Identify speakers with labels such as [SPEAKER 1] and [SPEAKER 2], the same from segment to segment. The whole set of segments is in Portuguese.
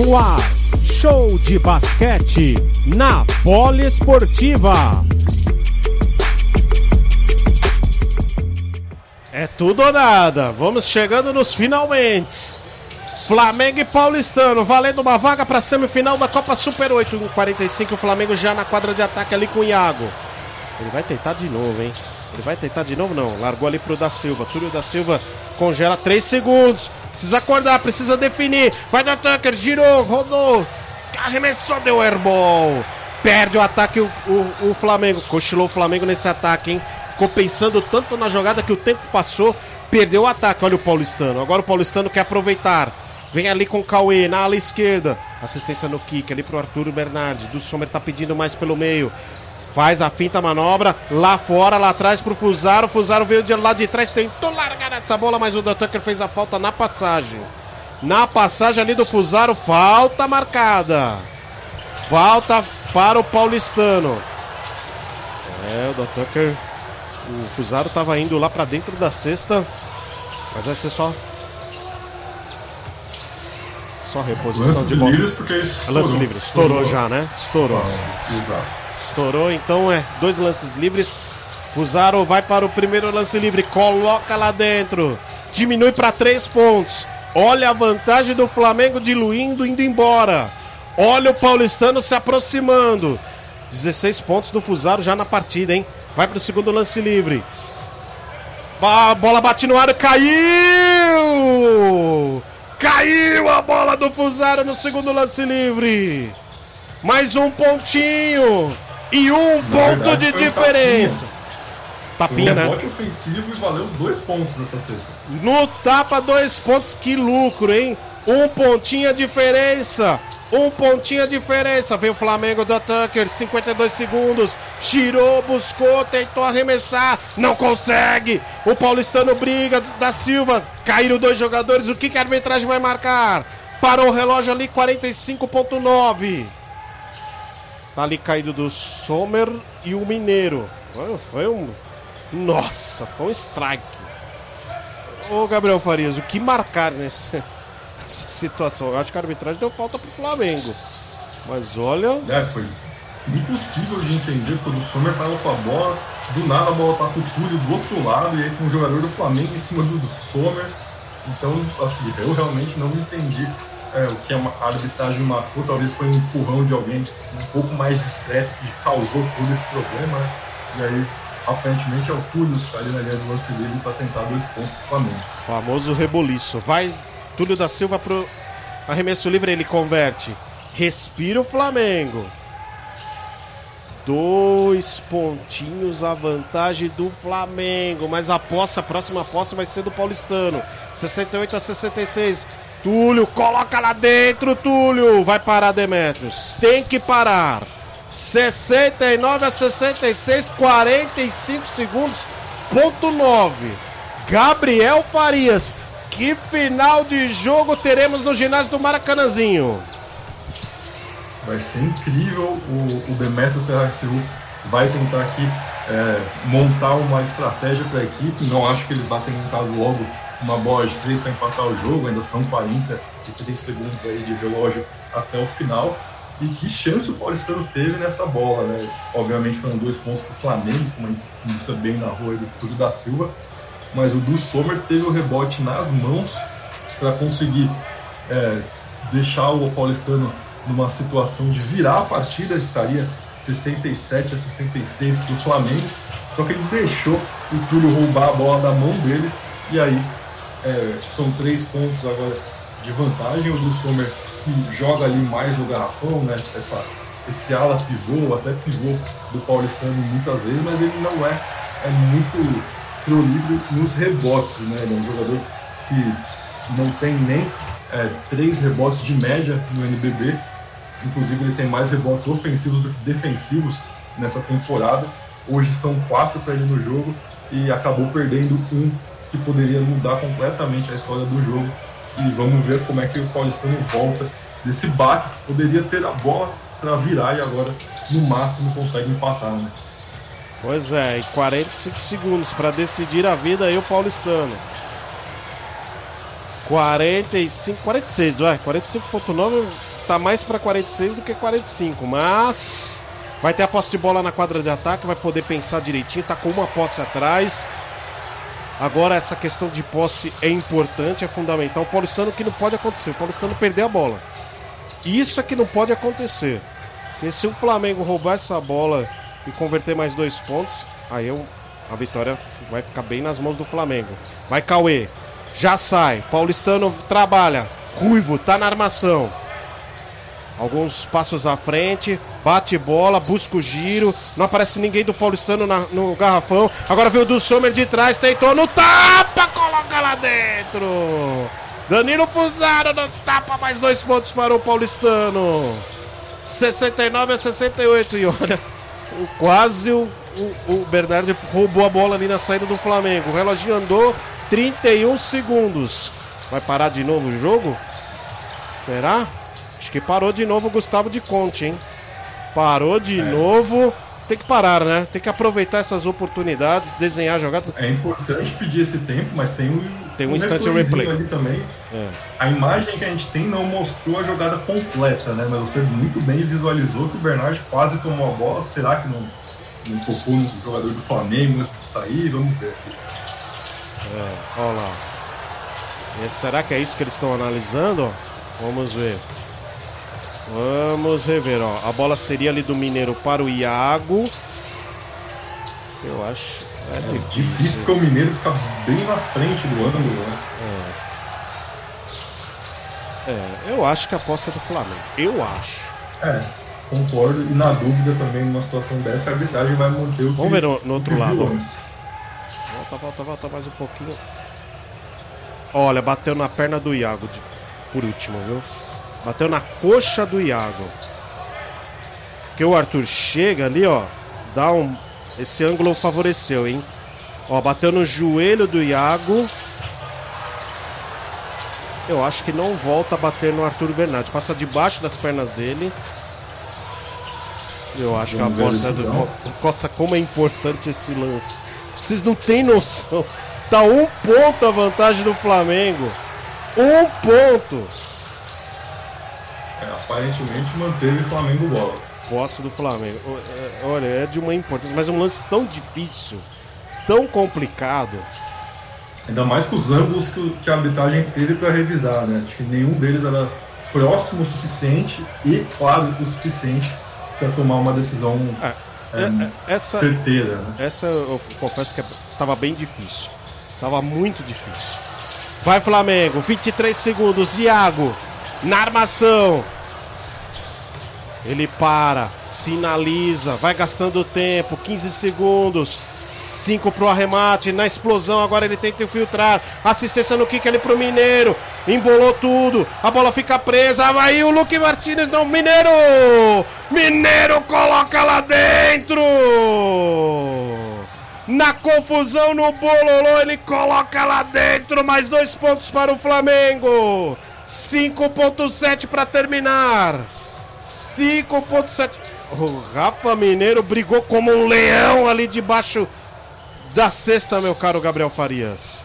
[SPEAKER 1] no ar. Show de basquete na Poliesportiva.
[SPEAKER 2] É tudo ou nada. Vamos chegando nos finalmente. Flamengo e Paulistano, valendo uma vaga para semifinal da Copa Super 8. Em 45, o Flamengo já na quadra de ataque ali com o Iago. Ele vai tentar de novo, hein? Ele vai tentar de novo? Não. Largou ali pro da Silva. Túlio da Silva congela 3 segundos. Precisa acordar, precisa definir. Vai do Tucker, girou, rodou. Arremessou, deu airball. Perde o ataque o, o, o Flamengo. Cochilou o Flamengo nesse ataque, hein? Ficou pensando tanto na jogada que o tempo passou. Perdeu o ataque. Olha o Paulistano. Agora o Paulistano quer aproveitar. Vem ali com o Cauê na ala esquerda. Assistência no kick ali pro Arturo Bernardi. Do Sommer tá pedindo mais pelo meio. Faz a finta manobra. Lá fora, lá atrás pro Fusaro. O Fusaro veio de lá de trás. Tentou largar essa bola, mas o Tucker fez a falta na passagem. Na passagem ali do Fusaro. Falta marcada. Falta para o paulistano. É, o Tucker. O Fusaro tava indo lá para dentro da cesta. Mas vai ser só só reposição
[SPEAKER 3] lance
[SPEAKER 2] de bola.
[SPEAKER 3] Livres porque estourou.
[SPEAKER 2] lance livre. Estourou, já, né? Estourou.
[SPEAKER 3] Exato.
[SPEAKER 2] Estourou, então é dois lances livres. Fusaro vai para o primeiro lance livre, coloca lá dentro, diminui para três pontos. Olha a vantagem do Flamengo diluindo, indo embora. Olha o paulistano se aproximando. 16 pontos do Fusaro já na partida, hein? Vai para o segundo lance livre. A bola bate no ar, caiu! Caiu a bola do Fusaro no segundo lance livre. Mais um pontinho. E um ponto
[SPEAKER 3] verdade,
[SPEAKER 2] de
[SPEAKER 3] um
[SPEAKER 2] diferença.
[SPEAKER 3] Um
[SPEAKER 2] Tapinha, né?
[SPEAKER 3] rebote ofensivo e valeu dois pontos essa sexta.
[SPEAKER 2] No tapa, dois pontos. Que lucro, hein? Um pontinho a diferença. Um pontinho a diferença. Vem o Flamengo do Tucker, 52 segundos. Girou, buscou, tentou arremessar. Não consegue. O paulistano briga da Silva. Caíram dois jogadores. O que, que a arbitragem vai marcar? Parou o relógio ali, 45,9. Tá ali caído do Sommer e o Mineiro. Foi- um. Nossa, foi um strike. Ô Gabriel Farias, o que marcar nessa, nessa situação? Eu acho que a arbitragem deu falta pro Flamengo. Mas olha.
[SPEAKER 3] É, foi impossível de entender quando o Sommer tava com a bola, do nada a bola tá com o Túlio do outro lado e aí com o jogador do Flamengo em cima do, do Sommer. Então, assim, eu realmente não entendi é, o que a ma- a arbitragem marcou. Talvez foi um empurrão de alguém um pouco mais discreto que causou todo esse problema. né? E aí, aparentemente, é o Túlio que tá ali na linha do lance livre para tentar dois pontos pro Flamengo.
[SPEAKER 2] Famoso reboliço. Vai Túlio da Silva pro arremesso livre, ele converte. Respira o Flamengo. Dois pontinhos a vantagem do Flamengo. Mas a posse, a próxima posse vai ser do Paulistano. 68 a 66. Túlio, coloca lá dentro, Túlio. Vai parar, Demetrios. Tem que parar. 69 a 66, 45 segundos. Ponto 9. Gabriel Farias. Que final de jogo teremos no ginásio do Maracanãzinho?
[SPEAKER 3] Vai ser incrível. O, o Demetrio Serratiu vai tentar aqui é, montar uma estratégia para a equipe. Não acho que ele vai tentar logo uma bola de três para empatar o jogo. Ainda são 43 segundos aí de relógio até o final. E que chance o Paulistano teve nessa bola, né? Obviamente foram dois pontos para o Flamengo, como disse bem na rua do Túlio da Silva. Mas o Du Sommer teve o rebote nas mãos para conseguir é, deixar o Paulistano numa situação de virar a partida, estaria 67 a 66 para o Flamengo, só que ele deixou o Túlio roubar a bola da mão dele, e aí é, são três pontos agora de vantagem, o do Sommer que joga ali mais no garrafão, né, essa, esse ala pivô, até pivô do Paulistano muitas vezes, mas ele não é, é muito prolífico nos rebotes, né, ele é um jogador que não tem nem é, três rebotes de média no NBB. Inclusive, ele tem mais rebotes ofensivos do que defensivos nessa temporada. Hoje são quatro para ele no jogo e acabou perdendo um que poderia mudar completamente a história do jogo. E vamos ver como é que o Paulistano volta desse baque que poderia ter a bola para virar e agora, no máximo, consegue empatar. Né?
[SPEAKER 2] Pois é, e 45 segundos para decidir a vida aí o paulistano. 45, 46, vai, 45.9 tá mais para 46 do que 45, mas vai ter a posse de bola na quadra de ataque, vai poder pensar direitinho, tá com uma posse atrás. Agora essa questão de posse é importante, é fundamental. O Paulistano que não pode acontecer, o Paulistano perder a bola. Isso é que não pode acontecer. Porque se o Flamengo roubar essa bola e converter mais dois pontos, aí eu, a vitória vai ficar bem nas mãos do Flamengo. Vai Cauê, já sai. Paulistano trabalha. Ruivo, tá na armação. Alguns passos à frente, bate bola, busca o giro. Não aparece ninguém do Paulistano na, no garrafão. Agora veio o do Sommer de trás, tentou no tapa, coloca lá dentro. Danilo Fusaro no tapa, mais dois pontos para o Paulistano. 69 a 68. E olha, quase o, o, o Bernardo roubou a bola ali na saída do Flamengo. O reloginho andou 31 segundos. Vai parar de novo o jogo? Será? Acho que parou de novo o Gustavo de Conte, hein? Parou de é. novo. Tem que parar, né? Tem que aproveitar essas oportunidades, desenhar jogadas.
[SPEAKER 3] É importante pedir esse tempo, mas tem um,
[SPEAKER 2] tem um, um instante replay
[SPEAKER 3] ali também. É. A imagem que a gente tem não mostrou a jogada completa, né? Mas você muito bem visualizou que o Bernard quase tomou a bola. Será que não, não tocou no jogador do Flamengo antes de sair? Vamos ver.
[SPEAKER 2] É, olha lá. E será que é isso que eles estão analisando? Vamos ver. Vamos rever, ó. A bola seria ali do Mineiro para o Iago. Eu acho.
[SPEAKER 3] É, é difícil. difícil porque o Mineiro fica bem na frente do ângulo, né?
[SPEAKER 2] É. é. eu acho que a posse é do Flamengo. Eu acho.
[SPEAKER 3] É, concordo. E na dúvida também, numa situação dessa, a arbitragem vai manter o
[SPEAKER 2] Vamos ver no, no outro lado. Volta, volta, volta mais um pouquinho. Olha, bateu na perna do Iago de, por último, viu? Bateu na coxa do Iago. Que o Arthur chega ali, ó. Dá um. Esse ângulo favoreceu, hein? Ó, bateu no joelho do Iago. Eu acho que não volta a bater no Arthur Bernardi. Passa debaixo das pernas dele. Eu acho que a bossa do. Nossa, como é importante esse lance. Vocês não têm noção. Tá um ponto a vantagem do Flamengo. Um ponto.
[SPEAKER 3] É, aparentemente manteve o Flamengo bola.
[SPEAKER 2] Posse do Flamengo. É, olha, é de uma importância, mas é um lance tão difícil, tão complicado.
[SPEAKER 3] Ainda mais com os ângulos que, a arbitragem teve para revisar, né? Acho que nenhum deles era próximo o suficiente e claro o suficiente para tomar uma decisão é, é, é, essa, certeira. Né?
[SPEAKER 2] Essa eu confesso que estava bem difícil. Estava muito difícil. Vai Flamengo, 23 segundos, Iago na armação. Ele para, sinaliza, vai gastando tempo, 15 segundos. 5 pro arremate, na explosão, agora ele tenta infiltrar. Assistência no kick ali pro Mineiro. Embolou tudo, a bola fica presa. Vai o Luque Martinez, não, Mineiro! Mineiro coloca lá dentro! Na confusão no bololô, ele coloca lá dentro. Mais dois pontos para o Flamengo. 5.7 para terminar. 5.7. O Rafa Mineiro brigou como um leão ali debaixo da cesta, meu caro Gabriel Farias.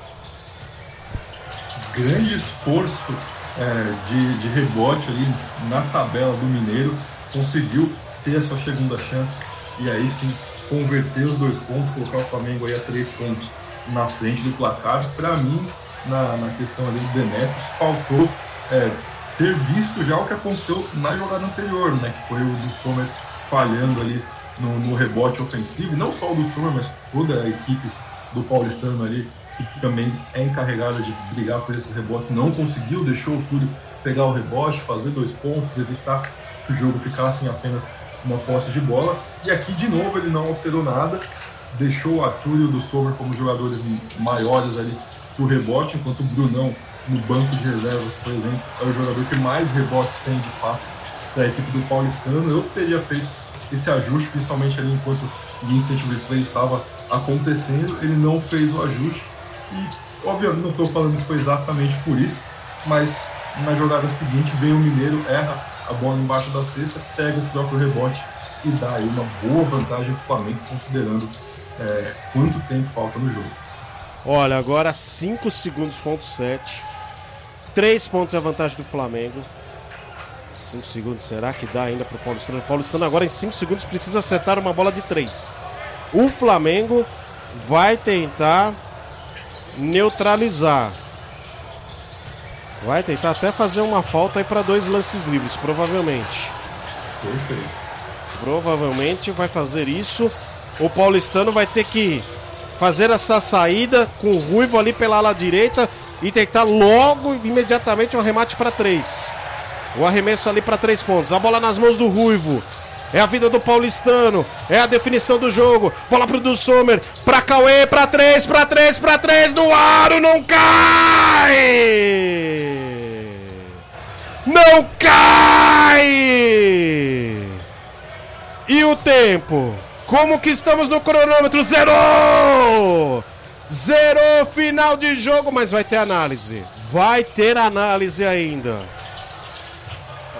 [SPEAKER 3] Grande esforço é, de, de rebote ali na tabela do Mineiro. Conseguiu ter a sua segunda chance e aí sim converter os dois pontos, colocar o Flamengo aí a três pontos na frente do placar. Para mim, na, na questão ali do Demetrius, faltou é, ter visto já o que aconteceu na jogada anterior, né? Que foi o do Sommer falhando ali no, no rebote ofensivo, não só o do Sommer, mas toda a equipe do Paulistano ali, que também é encarregada de brigar por esses rebotes, não conseguiu, deixou o Túlio pegar o rebote, fazer dois pontos, evitar que o jogo ficasse em apenas uma posse de bola. E aqui, de novo, ele não alterou nada, deixou o Arthur e o do Sommer como jogadores maiores ali pro rebote, enquanto o Brunão no banco de reservas, por exemplo, é o jogador que mais rebotes tem de fato da equipe do Paulistano. Eu teria feito esse ajuste, principalmente ali enquanto o Instant Replay estava acontecendo. Ele não fez o ajuste e, obviamente, não estou falando que foi exatamente por isso, mas na jogada seguinte vem o Mineiro, erra a bola embaixo da cesta, pega o próprio rebote e dá aí uma boa vantagem para o Flamengo, considerando é, quanto tempo falta no jogo.
[SPEAKER 2] Olha, agora 5 segundos, ponto 7. 3 pontos é a vantagem do Flamengo. 5 segundos, será que dá ainda pro Paulistano? O Paulistano agora em 5 segundos precisa acertar uma bola de 3. O Flamengo vai tentar neutralizar. Vai tentar até fazer uma falta aí para dois lances livres, provavelmente.
[SPEAKER 3] Perfeito.
[SPEAKER 2] Provavelmente vai fazer isso. O paulistano vai ter que fazer essa saída com o Ruivo ali pela ala direita e tentar logo, imediatamente, um remate para três. O arremesso ali para três pontos. A bola nas mãos do Ruivo. É a vida do paulistano. É a definição do jogo. Bola pro do Sommer. Pra Cauê. Pra três. Pra três. Pra três. No aro. Não cai. Não cai. E o tempo? Como que estamos no cronômetro? Zerou! Zerou final de jogo, mas vai ter análise. Vai ter análise ainda.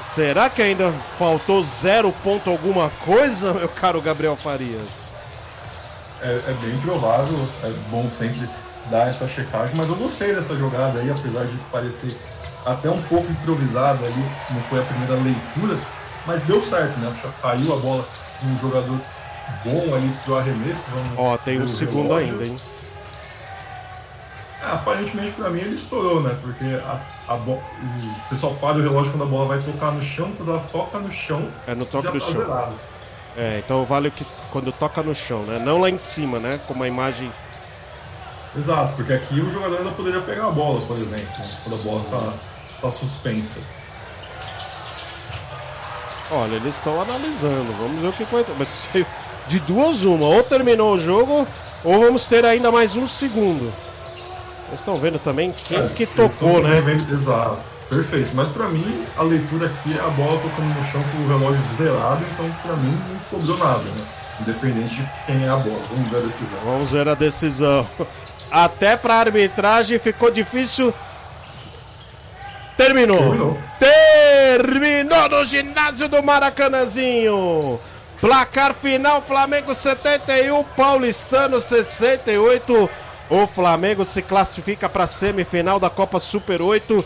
[SPEAKER 2] Será que ainda faltou zero ponto alguma coisa, meu caro Gabriel Farias?
[SPEAKER 3] É, é, bem provável, é bom sempre dar essa checagem, mas eu gostei dessa jogada aí, apesar de parecer até um pouco improvisada ali, não foi a primeira leitura, mas deu certo, né? Caiu a bola um jogador bom ali pro arremesso.
[SPEAKER 2] Ó, tem um segundo ainda, hein?
[SPEAKER 3] É, aparentemente pra mim ele estourou, né? Porque a, a o pessoal para o relógio quando a bola vai tocar no chão, quando ela toca no chão.
[SPEAKER 2] É no toque do tá chão. Zerado. É, então vale que quando toca no chão, né? Não lá em cima, né? Como a imagem.
[SPEAKER 3] Exato, porque aqui o jogador ainda poderia pegar a bola, por exemplo, quando a bola tá, tá suspensa.
[SPEAKER 2] Olha, eles estão analisando. Vamos ver o que vai. Mas de duas uma, ou terminou o jogo, ou vamos ter ainda mais um segundo. Vocês estão vendo também quem é, que tocou, né?
[SPEAKER 3] Vendo, exato. Perfeito. Mas para mim, a leitura aqui é a bola tocando no chão com o relógio zerado, então para mim não sobrou nada, né? Independente de quem é a bola. Vamos ver a decisão.
[SPEAKER 2] Vamos ver a decisão. Até para arbitragem ficou difícil. Terminou. Terminou. Terminou no ginásio do Maracanãzinho. Placar final: Flamengo 71, Paulistano 68. O Flamengo se classifica para a semifinal da Copa Super 8.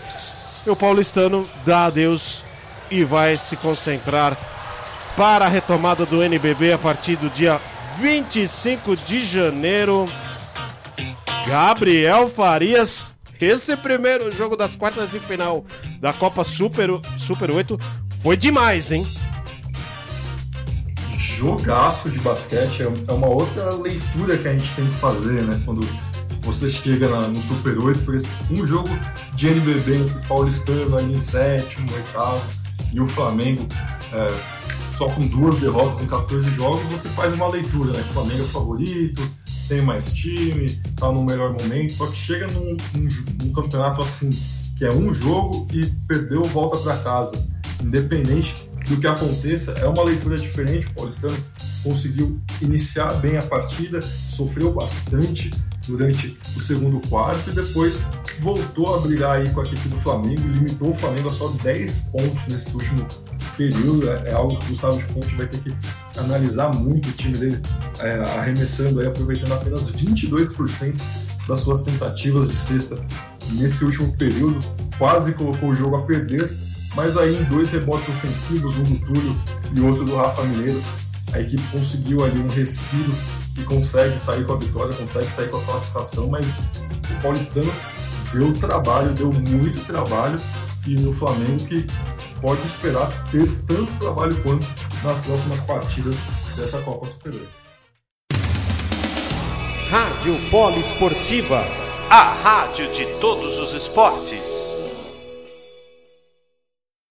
[SPEAKER 2] E o paulistano dá adeus e vai se concentrar para a retomada do NBB a partir do dia 25 de janeiro. Gabriel Farias, esse primeiro jogo das quartas de final da Copa Super, Super 8 foi demais, hein?
[SPEAKER 3] Jogaço de basquete é uma outra leitura que a gente tem que fazer, né? Quando você chega na, no Super 8, por um jogo de NBB entre Paulistano ali em sétimo, oitavo e o Flamengo é, só com duas derrotas em 14 jogos, você faz uma leitura, né? O Flamengo é favorito, tem mais time, tá no melhor momento, só que chega num, num, num campeonato assim, que é um jogo e perdeu, volta para casa. Independente do que aconteça, é uma leitura diferente. O Paulistano conseguiu iniciar bem a partida, sofreu bastante, durante o segundo quarto e depois voltou a brigar aí com a equipe do Flamengo, limitou o Flamengo a só 10 pontos nesse último período. É, é algo que o Gustavo Conte vai ter que analisar muito o time dele, é, arremessando aí, aproveitando apenas 22% das suas tentativas de cesta nesse último período. Quase colocou o jogo a perder, mas aí em dois rebotes ofensivos, um do Túlio e outro do Rafa Mineiro, a equipe conseguiu ali um respiro e consegue sair com a vitória, consegue sair com a classificação, mas o paulistano deu trabalho, deu muito trabalho e no Flamengo que pode esperar ter tanto trabalho quanto nas próximas partidas dessa Copa Super 8.
[SPEAKER 1] Rádio Poliesportiva, a rádio de todos os esportes.